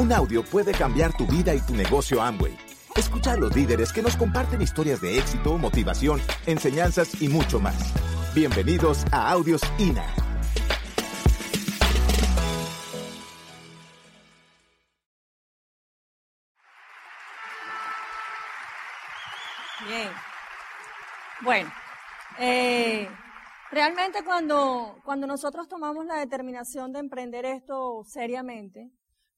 Un audio puede cambiar tu vida y tu negocio Amway. Escucha a los líderes que nos comparten historias de éxito, motivación, enseñanzas y mucho más. Bienvenidos a Audios INA. Bien. Bueno, eh, realmente cuando, cuando nosotros tomamos la determinación de emprender esto seriamente,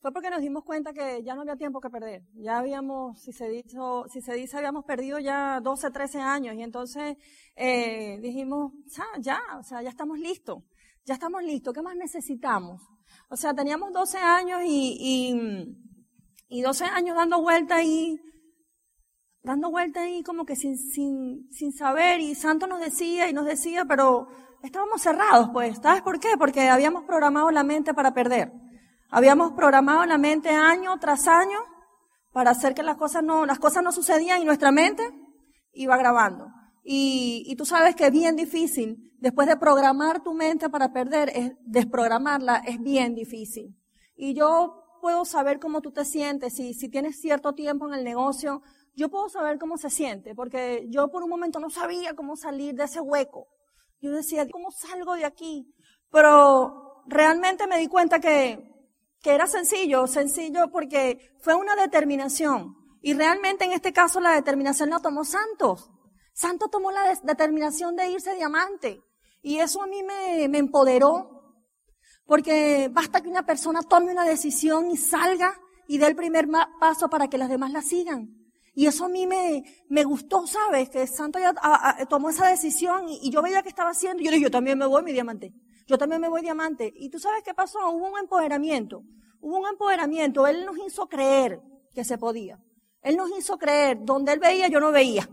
fue porque nos dimos cuenta que ya no había tiempo que perder. Ya habíamos, si se, dicho, si se dice, habíamos perdido ya 12, 13 años y entonces eh, dijimos, ya, ya, o sea, ya estamos listos, ya estamos listos, ¿qué más necesitamos? O sea, teníamos 12 años y, y, y 12 años dando vuelta y dando vuelta ahí como que sin, sin, sin saber y Santo nos decía y nos decía, pero estábamos cerrados, pues. ¿Sabes por qué? Porque habíamos programado la mente para perder. Habíamos programado la mente año tras año para hacer que las cosas no, las cosas no sucedían y nuestra mente iba grabando. Y, y tú sabes que es bien difícil, después de programar tu mente para perder, es, desprogramarla es bien difícil. Y yo puedo saber cómo tú te sientes, si, si tienes cierto tiempo en el negocio, yo puedo saber cómo se siente, porque yo por un momento no sabía cómo salir de ese hueco. Yo decía, ¿cómo salgo de aquí? Pero realmente me di cuenta que que era sencillo, sencillo porque fue una determinación. Y realmente en este caso la determinación la tomó Santos. Santos tomó la determinación de irse diamante. Y eso a mí me, me empoderó. Porque basta que una persona tome una decisión y salga y dé el primer paso para que las demás la sigan. Y eso a mí me, me gustó, ¿sabes? Que Santos ya tomó esa decisión y, yo veía que estaba haciendo. Y yo dije, yo también me voy mi diamante. Yo también me voy diamante. Y tú sabes qué pasó? Hubo un empoderamiento. Hubo un empoderamiento. Él nos hizo creer que se podía. Él nos hizo creer. Donde él veía, yo no veía.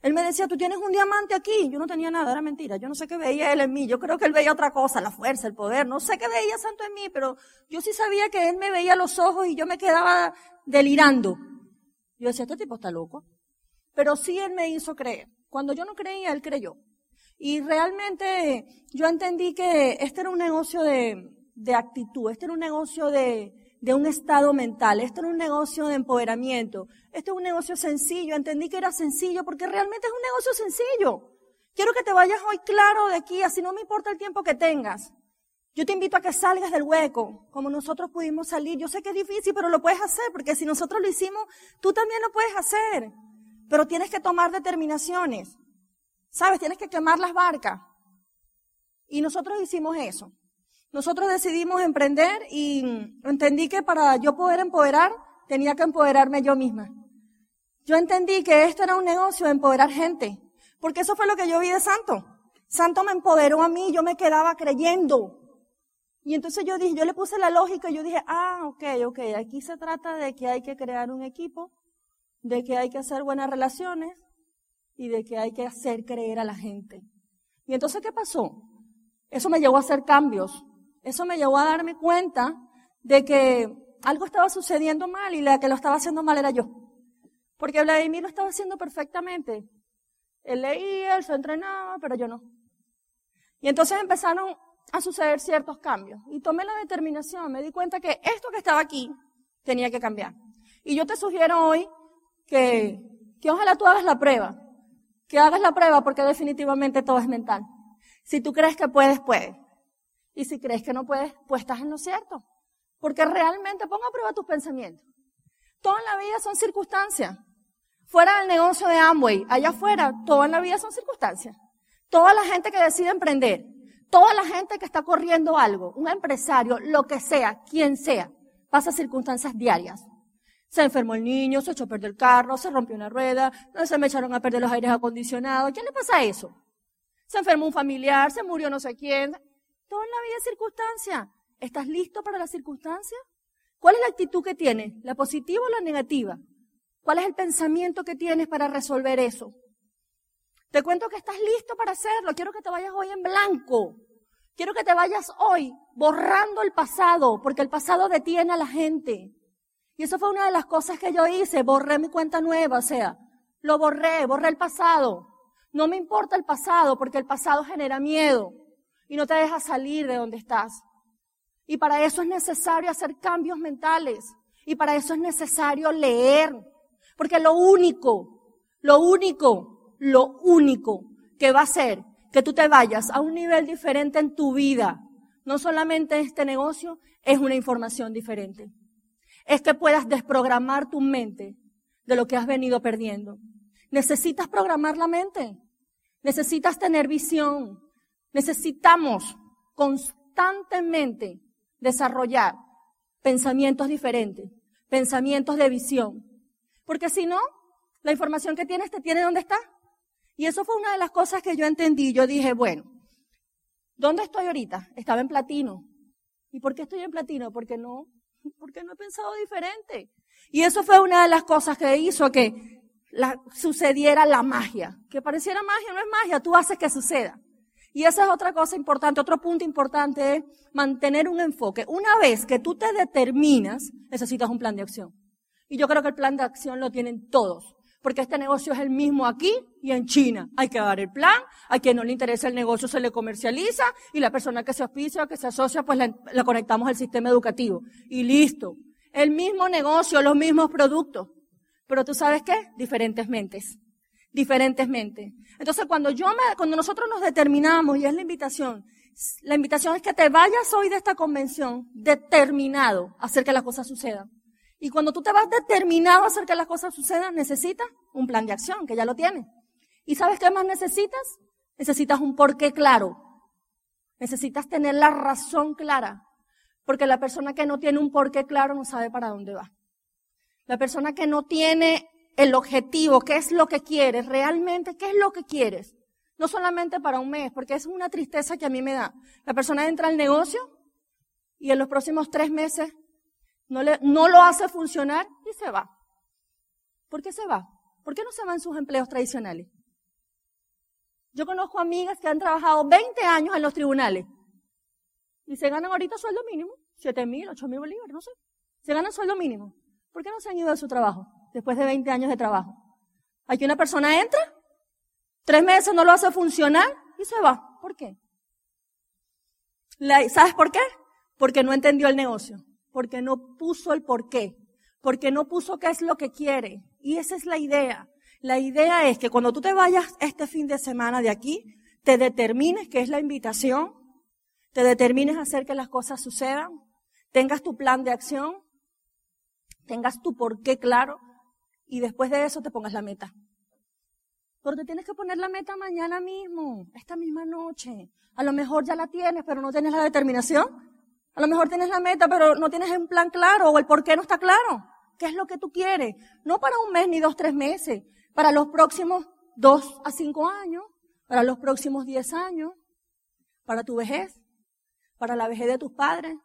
Él me decía, tú tienes un diamante aquí. Yo no tenía nada, era mentira. Yo no sé qué veía él en mí. Yo creo que él veía otra cosa, la fuerza, el poder. No sé qué veía Santo en mí, pero yo sí sabía que él me veía los ojos y yo me quedaba delirando. Yo decía, este tipo está loco. Pero sí él me hizo creer. Cuando yo no creía, él creyó. Y realmente yo entendí que este era un negocio de, de actitud, este era un negocio de, de un estado mental, este era un negocio de empoderamiento, este es un negocio sencillo, entendí que era sencillo porque realmente es un negocio sencillo. Quiero que te vayas hoy claro de aquí, así no me importa el tiempo que tengas. Yo te invito a que salgas del hueco, como nosotros pudimos salir. Yo sé que es difícil, pero lo puedes hacer, porque si nosotros lo hicimos, tú también lo puedes hacer. Pero tienes que tomar determinaciones. ¿Sabes? Tienes que quemar las barcas. Y nosotros hicimos eso. Nosotros decidimos emprender y entendí que para yo poder empoderar, tenía que empoderarme yo misma. Yo entendí que esto era un negocio de empoderar gente. Porque eso fue lo que yo vi de Santo. Santo me empoderó a mí, yo me quedaba creyendo. Y entonces yo dije, yo le puse la lógica y yo dije, ah, ok, ok, aquí se trata de que hay que crear un equipo, de que hay que hacer buenas relaciones, y de que hay que hacer creer a la gente. Y entonces, ¿qué pasó? Eso me llevó a hacer cambios. Eso me llevó a darme cuenta de que algo estaba sucediendo mal y la que lo estaba haciendo mal era yo. Porque Vladimir lo estaba haciendo perfectamente. Él leía, él se entrenaba, pero yo no. Y entonces empezaron a suceder ciertos cambios. Y tomé la determinación, me di cuenta que esto que estaba aquí tenía que cambiar. Y yo te sugiero hoy que, que ojalá tú hagas la prueba que hagas la prueba porque definitivamente todo es mental. Si tú crees que puedes, puedes. Y si crees que no puedes, pues estás en lo cierto. Porque realmente ponga a prueba tus pensamientos. Toda la vida son circunstancias. Fuera del negocio de Amway, allá afuera, toda la vida son circunstancias. Toda la gente que decide emprender, toda la gente que está corriendo algo, un empresario, lo que sea, quien sea, pasa circunstancias diarias. Se enfermó el niño, se echó a perder el carro, se rompió una rueda, se me echaron a perder los aires acondicionados. ¿Quién le pasa eso? Se enfermó un familiar, se murió no sé quién. Todo en la vida es circunstancia. ¿Estás listo para la circunstancia? ¿Cuál es la actitud que tienes? ¿La positiva o la negativa? ¿Cuál es el pensamiento que tienes para resolver eso? Te cuento que estás listo para hacerlo. Quiero que te vayas hoy en blanco. Quiero que te vayas hoy borrando el pasado, porque el pasado detiene a la gente. Y eso fue una de las cosas que yo hice, borré mi cuenta nueva, o sea, lo borré, borré el pasado. No me importa el pasado porque el pasado genera miedo y no te deja salir de donde estás. Y para eso es necesario hacer cambios mentales. Y para eso es necesario leer. Porque lo único, lo único, lo único que va a hacer que tú te vayas a un nivel diferente en tu vida, no solamente este negocio, es una información diferente. Es que puedas desprogramar tu mente de lo que has venido perdiendo. Necesitas programar la mente. Necesitas tener visión. Necesitamos constantemente desarrollar pensamientos diferentes, pensamientos de visión. Porque si no, la información que tienes te tiene donde está. Y eso fue una de las cosas que yo entendí. Yo dije, bueno, ¿dónde estoy ahorita? Estaba en platino. ¿Y por qué estoy en platino? Porque no, porque no he pensado diferente. Y eso fue una de las cosas que hizo que sucediera la magia. Que pareciera magia, no es magia, tú haces que suceda. Y esa es otra cosa importante, otro punto importante es mantener un enfoque. Una vez que tú te determinas, necesitas un plan de acción. Y yo creo que el plan de acción lo tienen todos. Porque este negocio es el mismo aquí y en China. Hay que dar el plan, a quien no le interesa el negocio se le comercializa y la persona que se auspicia o que se asocia, pues la, conectamos al sistema educativo. Y listo. El mismo negocio, los mismos productos. Pero tú sabes qué? Diferentes mentes diferentes mentes. Entonces, cuando yo me, cuando nosotros nos determinamos, y es la invitación, la invitación es que te vayas hoy de esta convención determinado a hacer que las cosas sucedan. Y cuando tú te vas determinado a hacer que las cosas sucedan, necesitas un plan de acción, que ya lo tienes. ¿Y sabes qué más necesitas? Necesitas un porqué claro. Necesitas tener la razón clara. Porque la persona que no tiene un porqué claro no sabe para dónde va. La persona que no tiene el objetivo, qué es lo que quieres, realmente qué es lo que quieres. No solamente para un mes, porque es una tristeza que a mí me da. La persona entra al negocio y en los próximos tres meses no, le, no lo hace funcionar y se va. ¿Por qué se va? ¿Por qué no se van sus empleos tradicionales? Yo conozco amigas que han trabajado 20 años en los tribunales y se ganan ahorita sueldo mínimo, 7 mil, 8 mil bolívares, no sé. Se ganan sueldo mínimo. ¿Por qué no se han ido a su trabajo? después de 20 años de trabajo. Aquí una persona entra, tres meses no lo hace funcionar y se va. ¿Por qué? ¿Sabes por qué? Porque no entendió el negocio, porque no puso el por qué, porque no puso qué es lo que quiere. Y esa es la idea. La idea es que cuando tú te vayas este fin de semana de aquí, te determines que es la invitación, te determines hacer que las cosas sucedan, tengas tu plan de acción, tengas tu por qué claro, y después de eso te pongas la meta. Pero te tienes que poner la meta mañana mismo, esta misma noche. A lo mejor ya la tienes, pero no tienes la determinación. A lo mejor tienes la meta, pero no tienes un plan claro o el por qué no está claro. ¿Qué es lo que tú quieres? No para un mes ni dos, tres meses. Para los próximos dos a cinco años. Para los próximos diez años. Para tu vejez. Para la vejez de tus padres.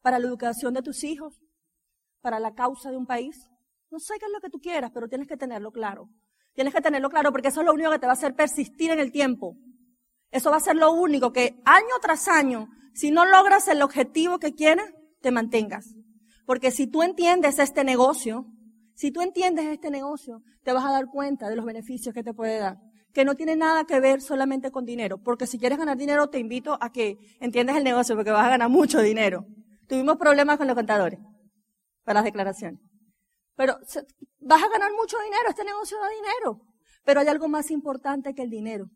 Para la educación de tus hijos. Para la causa de un país. No sé qué es lo que tú quieras, pero tienes que tenerlo claro. Tienes que tenerlo claro porque eso es lo único que te va a hacer persistir en el tiempo. Eso va a ser lo único que año tras año, si no logras el objetivo que quieres, te mantengas. Porque si tú entiendes este negocio, si tú entiendes este negocio, te vas a dar cuenta de los beneficios que te puede dar. Que no tiene nada que ver solamente con dinero. Porque si quieres ganar dinero, te invito a que entiendas el negocio porque vas a ganar mucho dinero. Tuvimos problemas con los contadores para las declaraciones. Pero vas a ganar mucho dinero, este negocio da dinero. Pero hay algo más importante que el dinero,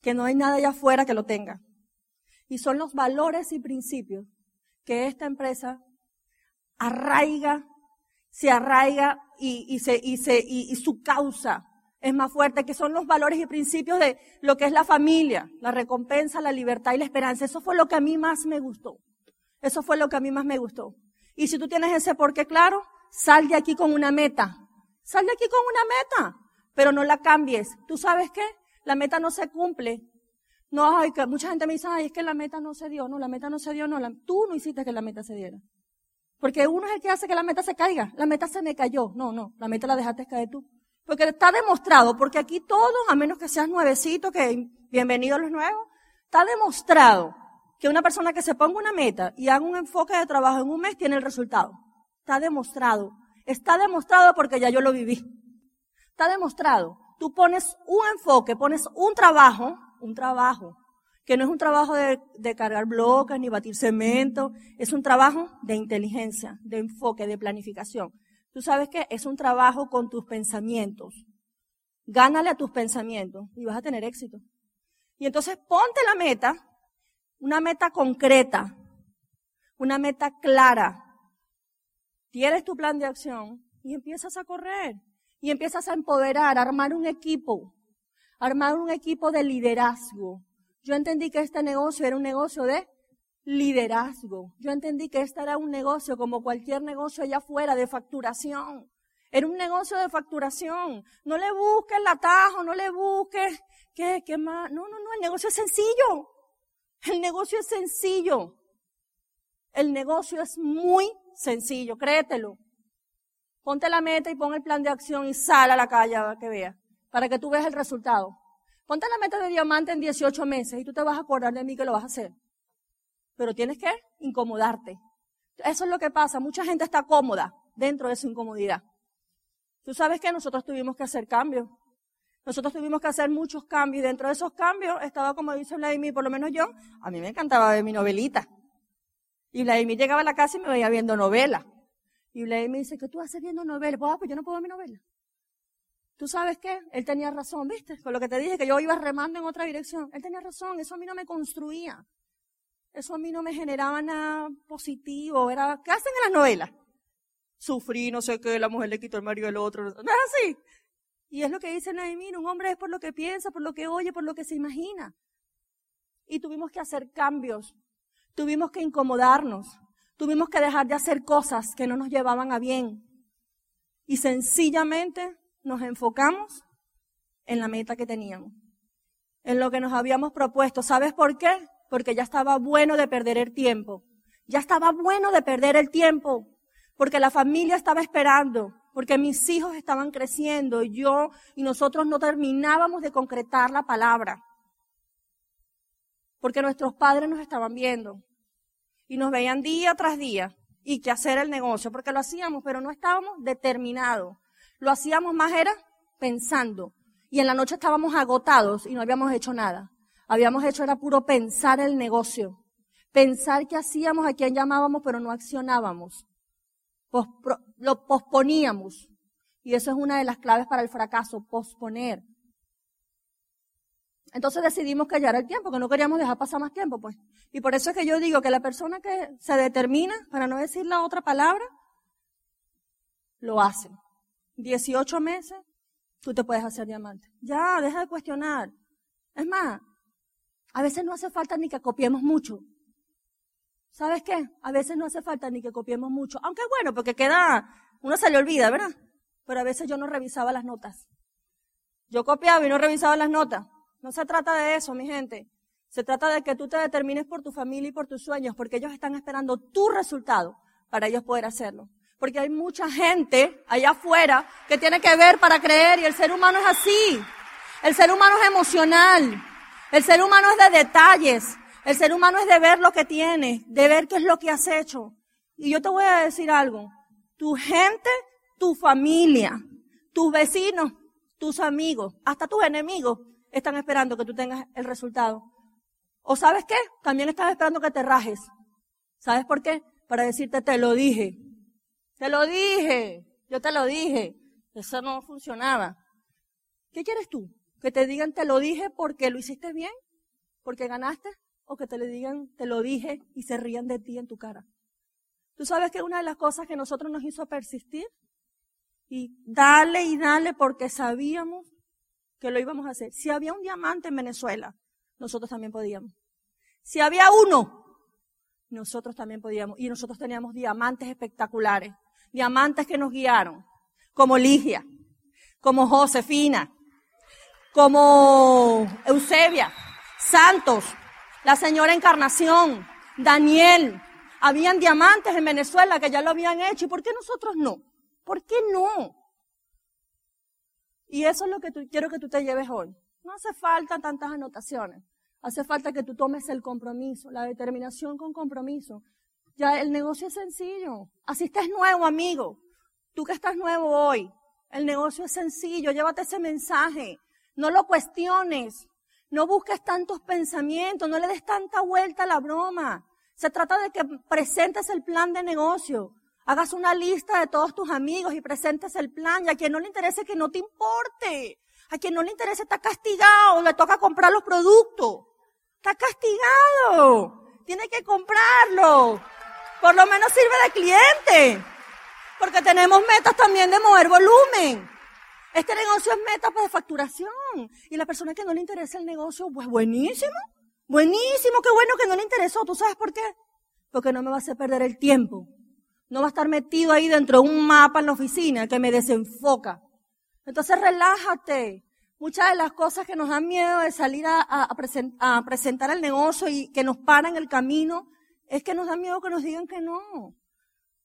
que no hay nada allá afuera que lo tenga. Y son los valores y principios que esta empresa arraiga, se arraiga y, se, y, se, y su causa es más fuerte, que son los valores y principios de lo que es la familia, la recompensa, la libertad y la esperanza. Eso fue lo que a mí más me gustó. Eso fue lo que a mí más me gustó. Y si tú tienes ese porqué claro, Sal de aquí con una meta. Sal de aquí con una meta, pero no la cambies. ¿Tú sabes qué? La meta no se cumple. No, hay que mucha gente me dice, ay, es que la meta no se dio. No, la meta no se dio, no. tú no hiciste que la meta se diera. Porque uno es el que hace que la meta se caiga. La meta se me cayó. No, no, la meta la dejaste caer tú. Porque está demostrado, porque aquí todos, a menos que seas nuevecito, que bienvenidos los nuevos, está demostrado que una persona que se ponga una meta y haga un enfoque de trabajo en un mes tiene el resultado. Está demostrado. Está demostrado porque ya yo lo viví. Está demostrado. Tú pones un enfoque, pones un trabajo, un trabajo que no es un trabajo de, cargar bloques ni batir cemento, es un trabajo de inteligencia, de enfoque, de planificación. Tú sabes que es un trabajo con tus pensamientos. Gánale a tus pensamientos y vas a tener éxito. Y entonces ponte la meta, una meta concreta, una meta clara. Tienes tu plan de acción y empiezas a correr y empiezas a empoderar, a armar un equipo, armar un equipo de liderazgo. Yo entendí que este negocio era un negocio de liderazgo. Yo entendí que este era un negocio como cualquier negocio allá afuera de facturación. Era un negocio de facturación. No le busques el atajo, no le busques qué, qué más. No, no, no, el negocio es sencillo. El negocio es sencillo. El negocio es muy sencillo, créetelo. Ponte la meta y pon el plan de acción y sal a la calle a que veas, para que tú veas el resultado. Ponte la meta de diamante en 18 meses y tú te vas a acordar de mí que lo vas a hacer. Pero tienes que incomodarte. Eso es lo que pasa. Mucha gente está cómoda dentro de su incomodidad. Tú sabes que nosotros tuvimos que hacer cambios. Nosotros tuvimos que hacer muchos cambios y dentro de esos cambios estaba, como dice Vladimir, por lo menos yo, a mí me encantaba ver mi novelita. Y Vladimir llegaba a la casa y me veía viendo novela. Y Vladimir dice, ¿qué tú haces viendo novela? Pues, ah, pues yo no puedo ver mi novela. ¿Tú sabes qué? Él tenía razón, ¿viste? Con lo que te dije, que yo iba remando en otra dirección. Él tenía razón, eso a mí no me construía. Eso a mí no me generaba nada positivo. Era, ¿qué hacen en las novelas? sufrí, no sé qué, la mujer le quitó el marido del otro. No es así. Y es lo que dice Naimín, un hombre es por lo que piensa, por lo que oye, por lo que se imagina. Y tuvimos que hacer cambios, tuvimos que incomodarnos, tuvimos que dejar de hacer cosas que no nos llevaban a bien. Y sencillamente nos enfocamos en la meta que teníamos, en lo que nos habíamos propuesto. ¿Sabes por qué? Porque ya estaba bueno de perder el tiempo. Ya estaba bueno de perder el tiempo porque la familia estaba esperando, porque mis hijos estaban creciendo y yo y nosotros no terminábamos de concretar la palabra. Porque nuestros padres nos estaban viendo y nos veían día tras día y que hacer el negocio, porque lo hacíamos, pero no estábamos determinados. Lo hacíamos más era pensando. Y en la noche estábamos agotados y no habíamos hecho nada. Habíamos hecho era puro pensar el negocio. Pensar qué hacíamos, a quién llamábamos, pero no accionábamos lo posponíamos. Y eso es una de las claves para el fracaso, posponer. Entonces decidimos callar el tiempo, que no queríamos dejar pasar más tiempo, pues. Y por eso es que yo digo que la persona que se determina, para no decir la otra palabra, lo hace. 18 meses, tú te puedes hacer diamante. Ya, deja de cuestionar. Es más, a veces no hace falta ni que copiemos mucho. ¿Sabes qué? A veces no hace falta ni que copiemos mucho. Aunque bueno, porque queda, uno se le olvida, ¿verdad? Pero a veces yo no revisaba las notas. Yo copiaba y no revisaba las notas. No se trata de eso, mi gente. Se trata de que tú te determines por tu familia y por tus sueños, porque ellos están esperando tu resultado para ellos poder hacerlo. Porque hay mucha gente allá afuera que tiene que ver para creer y el ser humano es así. El ser humano es emocional. El ser humano es de detalles. El ser humano es de ver lo que tienes, de ver qué es lo que has hecho. Y yo te voy a decir algo. Tu gente, tu familia, tus vecinos, tus amigos, hasta tus enemigos están esperando que tú tengas el resultado. ¿O sabes qué? También están esperando que te rajes. ¿Sabes por qué? Para decirte, te lo dije. Te lo dije. Yo te lo dije. Eso no funcionaba. ¿Qué quieres tú? Que te digan, te lo dije porque lo hiciste bien, porque ganaste, o que te le digan, te lo dije y se rían de ti en tu cara. Tú sabes que una de las cosas que nosotros nos hizo persistir y dale y dale porque sabíamos que lo íbamos a hacer. Si había un diamante en Venezuela, nosotros también podíamos. Si había uno, nosotros también podíamos. Y nosotros teníamos diamantes espectaculares, diamantes que nos guiaron, como Ligia, como Josefina, como Eusebia, Santos, la señora Encarnación, Daniel. Habían diamantes en Venezuela que ya lo habían hecho. ¿Y por qué nosotros no? ¿Por qué no? Y eso es lo que quiero que tú te lleves hoy. No hace falta tantas anotaciones. Hace falta que tú tomes el compromiso, la determinación con compromiso. Ya el negocio es sencillo. Así estás nuevo, amigo. Tú que estás nuevo hoy. El negocio es sencillo. Llévate ese mensaje. No lo cuestiones. No busques tantos pensamientos, no le des tanta vuelta a la broma. Se trata de que presentes el plan de negocio. Hagas una lista de todos tus amigos y presentes el plan. Y a quien no le interese que no te importe. A quien no le interese está castigado, le toca comprar los productos. Está castigado. Tiene que comprarlo. Por lo menos sirve de cliente. Porque tenemos metas también de mover volumen. Este negocio es meta de facturación. Y la persona que no le interesa el negocio, pues buenísimo. Buenísimo, qué bueno que no le interesó. ¿Tú sabes por qué? Porque no me va a hacer perder el tiempo. No va a estar metido ahí dentro de un mapa en la oficina que me desenfoca. Entonces relájate. Muchas de las cosas que nos dan miedo de salir a, presentar el negocio y que nos paran el camino, es que nos da miedo que nos digan que no.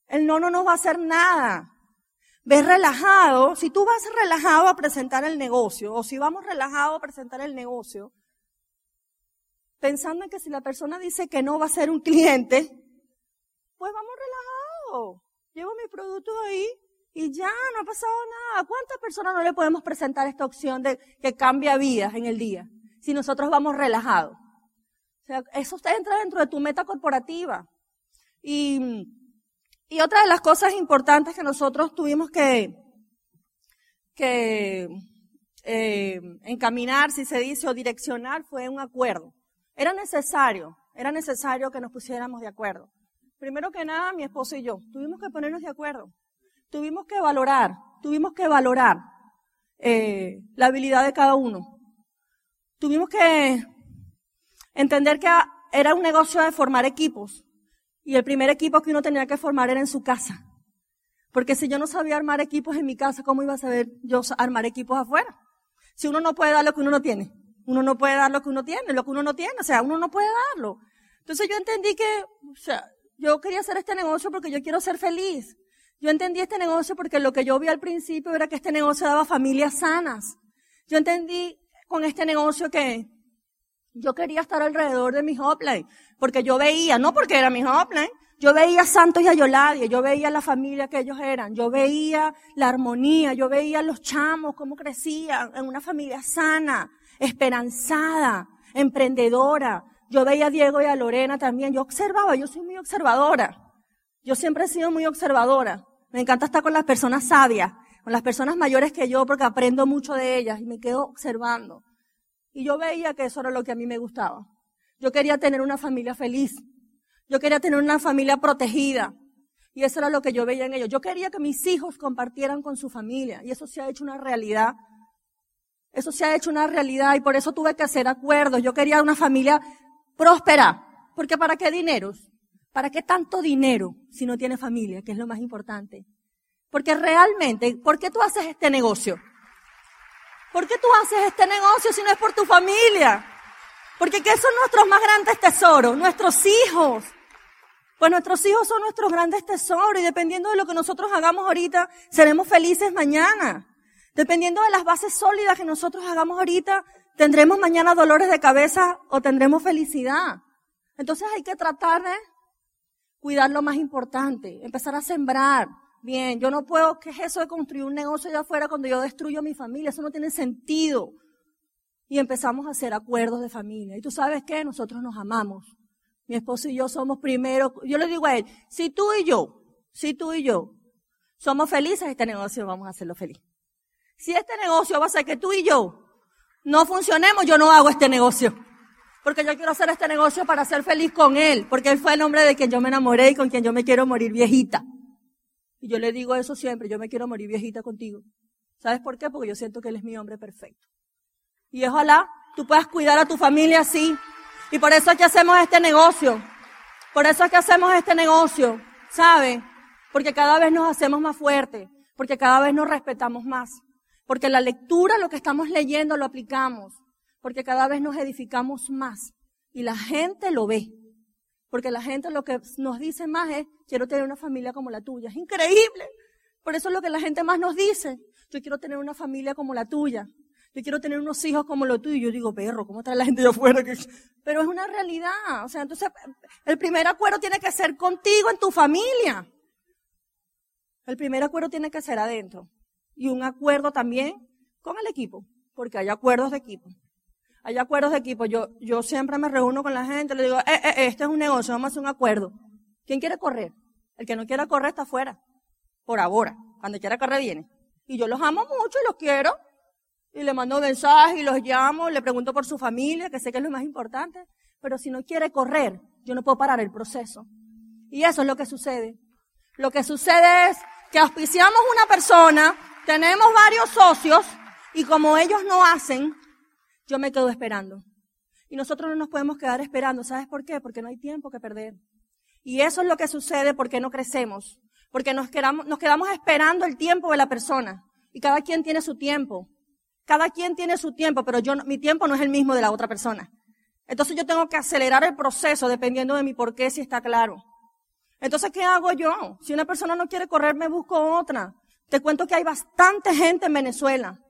El no no nos va a hacer nada. Ves relajado, si tú vas relajado a presentar el negocio, o si vamos relajado a presentar el negocio, pensando en que si la persona dice que no va a ser un cliente, pues vamos relajado. Llevo mi producto ahí y ya no ha pasado nada. ¿Cuántas personas no le podemos presentar esta opción de que cambia vidas en el día? Si nosotros vamos relajados. Eso entra dentro de tu meta corporativa. Y, otra de las cosas importantes que nosotros tuvimos que, que eh, encaminar, si se dice, o direccionar fue un acuerdo. Era necesario, era necesario que nos pusiéramos de acuerdo. Primero que nada, mi esposo y yo, tuvimos que ponernos de acuerdo. Tuvimos que valorar, tuvimos que valorar eh, la habilidad de cada uno. Tuvimos que entender que era un negocio de formar equipos. Y el primer equipo que uno tenía que formar era en su casa. Porque si yo no sabía armar equipos en mi casa, ¿cómo iba a saber yo armar equipos afuera? Si uno no puede dar lo que uno no tiene. Uno no puede dar lo que uno tiene, lo que uno no tiene, o sea, uno no puede darlo. Entonces yo entendí que, o sea, yo quería hacer este negocio porque yo quiero ser feliz. Yo entendí este negocio porque lo que yo vi al principio era que este negocio daba familias sanas. Yo entendí con este negocio que yo quería estar alrededor de mi hotline, porque yo veía, no porque era mi hotline, yo veía a Santos y a Yoladia, yo veía la familia que ellos eran, yo veía la armonía, yo veía los chamos, cómo crecían en una familia sana, esperanzada, emprendedora. Yo veía a Diego y a Lorena también. Yo observaba, yo soy muy observadora. Yo siempre he sido muy observadora. Me encanta estar con las personas sabias, con las personas mayores que yo, porque aprendo mucho de ellas y me quedo observando. Y yo veía que eso era lo que a mí me gustaba. Yo quería tener una familia feliz. Yo quería tener una familia protegida. Y eso era lo que yo veía en ellos. Yo quería que mis hijos compartieran con su familia. Y eso se ha hecho una realidad eso se ha hecho una realidad y por eso tuve que hacer acuerdos. Yo quería una familia próspera. Porque ¿para qué dinero? ¿Para qué tanto dinero si no tiene familia, que es lo más importante? Porque realmente, ¿por qué tú haces este negocio? ¿Por qué tú haces este negocio si no es por tu familia? Porque ¿qué son nuestros más grandes tesoros? Nuestros hijos. Pues nuestros hijos son nuestros grandes tesoros y dependiendo de lo que nosotros hagamos ahorita, seremos felices mañana. Dependiendo de las bases sólidas que nosotros hagamos ahorita, tendremos mañana dolores de cabeza o tendremos felicidad. Entonces hay que tratar de cuidar lo más importante, empezar a sembrar. Bien, yo no puedo, ¿qué es eso de construir un negocio allá afuera cuando yo destruyo a mi familia? Eso no tiene sentido. Y empezamos a hacer acuerdos de familia. Y tú sabes qué, nosotros nos amamos. Mi esposo y yo somos primero, yo le digo a él, si tú y yo, si tú y yo somos felices, este negocio vamos a hacerlo feliz. Si este negocio va a ser que tú y yo no funcionemos, yo no hago este negocio. Porque yo quiero hacer este negocio para ser feliz con él. Porque él fue el hombre de quien yo me enamoré y con quien yo me quiero morir viejita. Y yo le digo eso siempre, yo me quiero morir viejita contigo. ¿Sabes por qué? Porque yo siento que él es mi hombre perfecto. Y ojalá tú puedas cuidar a tu familia así. Y por eso es que hacemos este negocio. Por eso es que hacemos este negocio. ¿Saben? Porque cada vez nos hacemos más fuertes. Porque cada vez nos respetamos más. Porque la lectura, lo que estamos leyendo, lo aplicamos. Porque cada vez nos edificamos más. Y la gente lo ve. Porque la gente lo que nos dice más es, quiero tener una familia como la tuya. Es increíble. Por eso es lo que la gente más nos dice. Yo quiero tener una familia como la tuya. Yo quiero tener unos hijos como los tuyos. Y yo digo, perro, ¿cómo está la gente de afuera? Pero es una realidad. O sea, entonces, el primer acuerdo tiene que ser contigo, en tu familia. El primer acuerdo tiene que ser adentro y un acuerdo también con el equipo, porque hay acuerdos de equipo. Hay acuerdos de equipo. Yo, yo siempre me reúno con la gente, le digo, eh, eh, eh, este es un negocio, vamos a hacer un acuerdo. ¿Quién quiere correr? El que no quiera correr está afuera. Por ahora. Cuando quiera correr viene. Y yo los amo mucho y los quiero. Y le mando mensajes y los llamo, le pregunto por su familia, que sé que es lo más importante. Pero si no quiere correr, yo no puedo parar el proceso. Y eso es lo que sucede. Lo que sucede es que auspiciamos una persona, tenemos varios socios, y como ellos no hacen, yo me quedo esperando. Y nosotros no nos podemos quedar esperando. ¿Sabes por qué? Porque no hay tiempo que perder. Y eso es lo que sucede porque no crecemos. Porque nos quedamos, esperando el tiempo de la persona. Y cada quien tiene su tiempo. Cada quien tiene su tiempo, pero yo, mi tiempo no es el mismo de la otra persona. Entonces yo tengo que acelerar el proceso dependiendo de mi por qué, si está claro. Entonces, ¿qué hago yo? Si una persona no quiere correr, me busco otra. Te cuento que hay bastante gente en Venezuela.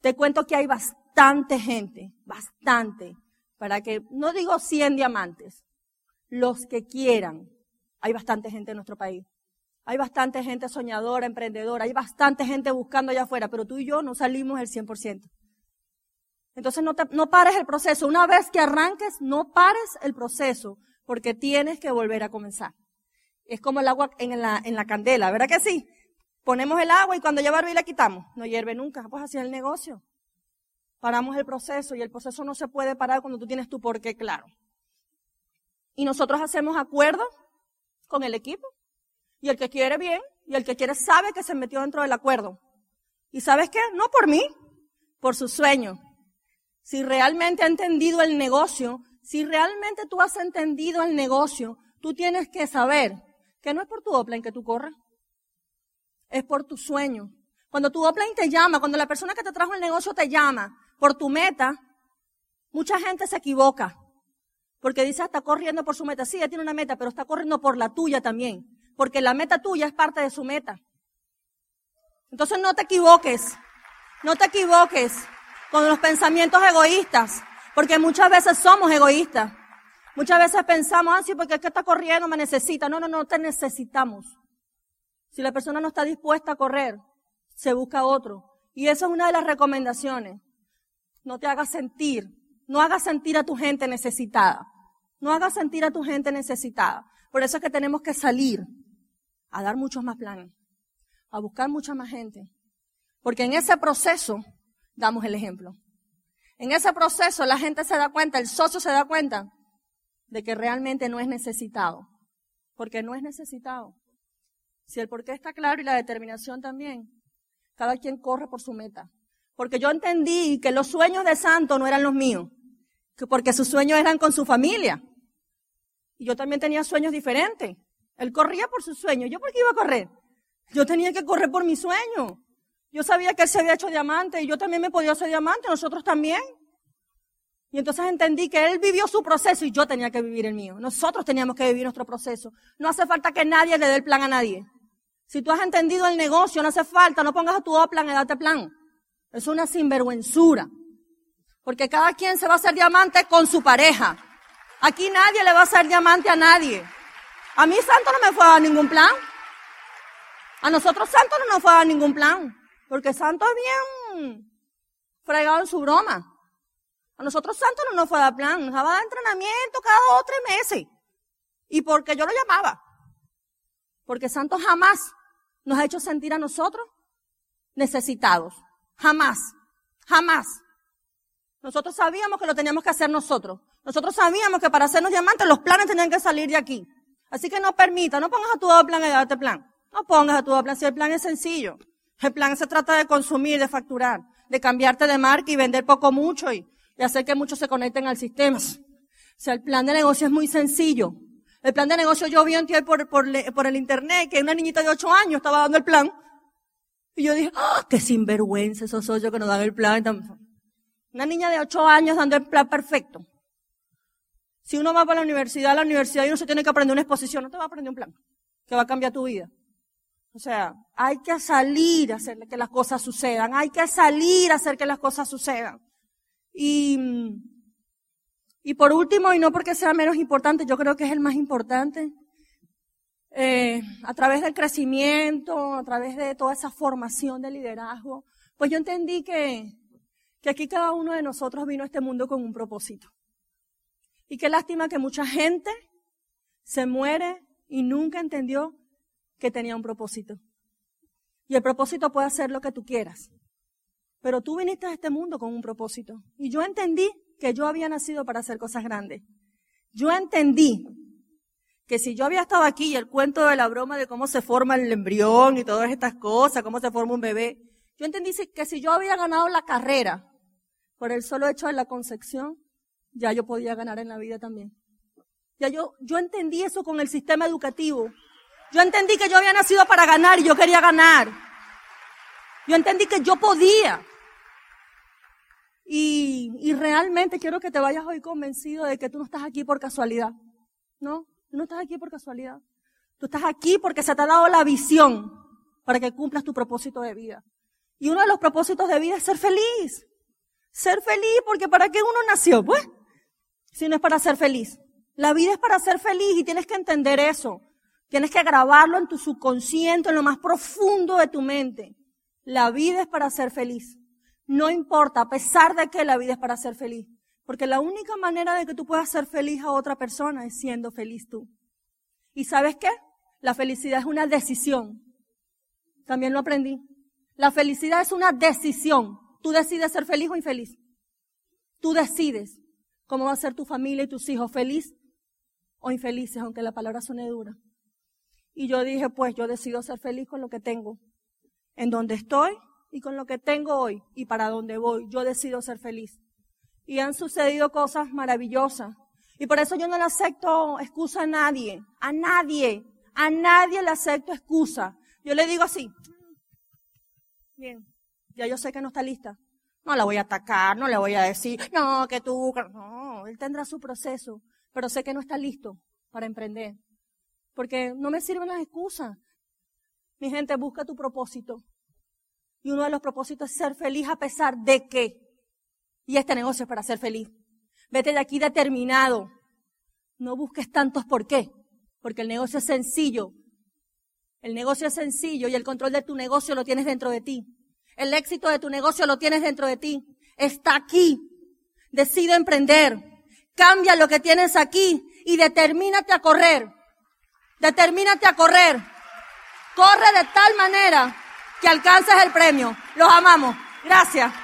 Te cuento que hay bastante gente, bastante, para que, no digo 100 diamantes, los que quieran. Hay bastante gente en nuestro país. Hay bastante gente soñadora, emprendedora, hay bastante gente buscando allá afuera, pero tú y yo no salimos el 100%. Entonces no, te, no pares el proceso. Una vez que arranques, no pares el proceso, porque tienes que volver a comenzar. Es como el agua en la, en la candela, ¿verdad que sí? Ponemos el agua y cuando ya va la quitamos. No hierve nunca. Pues así es el negocio. Paramos el proceso y el proceso no se puede parar cuando tú tienes tu porqué claro. Y nosotros hacemos acuerdos con el equipo y el que quiere bien, y el que quiere sabe que se metió dentro del acuerdo. ¿Y sabes qué? No por mí, por su sueño. Si realmente ha entendido el negocio, si realmente tú has entendido el negocio, tú tienes que saber que no es por tu en que tú corras, es por tu sueño. Cuando tu offline te llama, cuando la persona que te trajo el negocio te llama por tu meta, mucha gente se equivoca. Porque dice, ah, está corriendo por su meta. Sí, ella tiene una meta, pero está corriendo por la tuya también porque la meta tuya es parte de su meta. Entonces no te equivoques, no te equivoques con los pensamientos egoístas, porque muchas veces somos egoístas. Muchas veces pensamos, ah, sí, porque es que está corriendo, me necesita. No, no, no te necesitamos. Si la persona no está dispuesta a correr, se busca otro. Y esa es una de las recomendaciones. No te hagas sentir, no hagas sentir a tu gente necesitada. No hagas sentir a tu gente necesitada. Por eso es que tenemos que salir a dar muchos más planes, a buscar mucha más gente. Porque en ese proceso damos el ejemplo. En ese proceso la gente se da cuenta, el socio se da cuenta de que realmente no es necesitado. Porque no es necesitado. Si el porqué está claro y la determinación también, cada quien corre por su meta. Porque yo entendí que los sueños de Santo no eran los míos, que porque sus sueños eran con su familia. Y yo también tenía sueños diferentes. Él corría por su sueño. ¿Yo por qué iba a correr? Yo tenía que correr por mi sueño. Yo sabía que él se había hecho diamante y yo también me podía hacer diamante, nosotros también. Y entonces entendí que él vivió su proceso y yo tenía que vivir el mío. Nosotros teníamos que vivir nuestro proceso. No hace falta que nadie le dé el plan a nadie. Si tú has entendido el negocio, no hace falta, no pongas a tu plan y date plan. Es una sinvergüenzura. Porque cada quien se va a hacer diamante con su pareja. Aquí nadie le va a hacer diamante a nadie. A mí Santo no me fue a dar ningún plan. A nosotros Santo no nos fue a dar ningún plan. Porque Santo es bien fregado en su broma. A nosotros Santo no nos fue a dar plan. Nos daba entrenamiento cada dos o tres meses. Y porque yo lo llamaba. Porque Santo jamás nos ha hecho sentir a nosotros necesitados. Jamás. Jamás. Nosotros sabíamos que lo teníamos que hacer nosotros. Nosotros sabíamos que para hacernos diamantes los planes tenían que salir de aquí. Así que no permita, no pongas a tu plan y darte plan. No pongas a tu plan si el plan es sencillo. El plan se trata de consumir, de facturar, de cambiarte de marca y vender poco mucho y, hacer que muchos se conecten al sistema. O sea, el plan de negocio es muy sencillo. El plan de negocio yo vi tío por, por, por, el internet que una niñita de 8 años estaba dando el plan. Y yo dije, ¡ah, qué sinvergüenza esos socios que nos dan el plan! Una niña de 8 años dando el plan perfecto. Si uno va para la universidad, la universidad y uno se tiene que aprender una exposición, no te va a aprender un plan que va a cambiar tu vida. O sea, hay que salir a hacer que las cosas sucedan, hay que salir a hacer que las cosas sucedan. Y, y por último, y no porque sea menos importante, yo creo que es el más importante, eh, a través del crecimiento, a través de toda esa formación de liderazgo, pues yo entendí que, que aquí cada uno de nosotros vino a este mundo con un propósito. Y qué lástima que mucha gente se muere y nunca entendió que tenía un propósito. Y el propósito puede ser lo que tú quieras. Pero tú viniste a este mundo con un propósito. Y yo entendí que yo había nacido para hacer cosas grandes. Yo entendí que si yo había estado aquí y el cuento de la broma de cómo se forma el embrión y todas estas cosas, cómo se forma un bebé, yo entendí que si yo había ganado la carrera por el solo hecho de la concepción, ya yo podía ganar en la vida también. Ya yo, yo entendí eso con el sistema educativo. Yo entendí que yo había nacido para ganar y yo quería ganar. Yo entendí que yo podía. Y, y realmente quiero que te vayas hoy convencido de que tú no estás aquí por casualidad. ¿No? Tú no estás aquí por casualidad. Tú estás aquí porque se te ha dado la visión para que cumplas tu propósito de vida. Y uno de los propósitos de vida es ser feliz. Ser feliz, porque ¿para qué uno nació? Pues, si no es para ser feliz. La vida es para ser feliz y tienes que entender eso. Tienes que grabarlo en tu subconsciente, en lo más profundo de tu mente. La vida es para ser feliz. No importa, a pesar de que la vida es para ser feliz. Porque la única manera de que tú puedas ser feliz a otra persona es siendo feliz tú. ¿Y sabes qué? La felicidad es una decisión. También lo aprendí. La felicidad es una decisión. Tú decides ser feliz o infeliz. Tú decides cómo va a ser tu familia y tus hijos, feliz o infelices, aunque la palabra suene dura. Y yo dije, pues yo decido ser feliz con lo que tengo, en donde estoy y con lo que tengo hoy y para dónde voy. Yo decido ser feliz. Y han sucedido cosas maravillosas. Y por eso yo no le acepto excusa a nadie, a nadie, a nadie le acepto excusa. Yo le digo así, bien, ya yo sé que no está lista. No la voy a atacar, no le voy a decir, no, que tú, no, él tendrá su proceso, pero sé que no está listo para emprender. Porque no me sirven las excusas. Mi gente, busca tu propósito. Y uno de los propósitos es ser feliz a pesar de que. Y este negocio es para ser feliz. Vete de aquí determinado. No busques tantos por qué. Porque el negocio es sencillo. El negocio es sencillo y el control de tu negocio lo tienes dentro de ti. El éxito de tu negocio lo tienes dentro de ti. Está aquí. Decide emprender. Cambia lo que tienes aquí y determínate a correr. Determínate a correr. Corre de tal manera que alcances el premio. Los amamos. Gracias.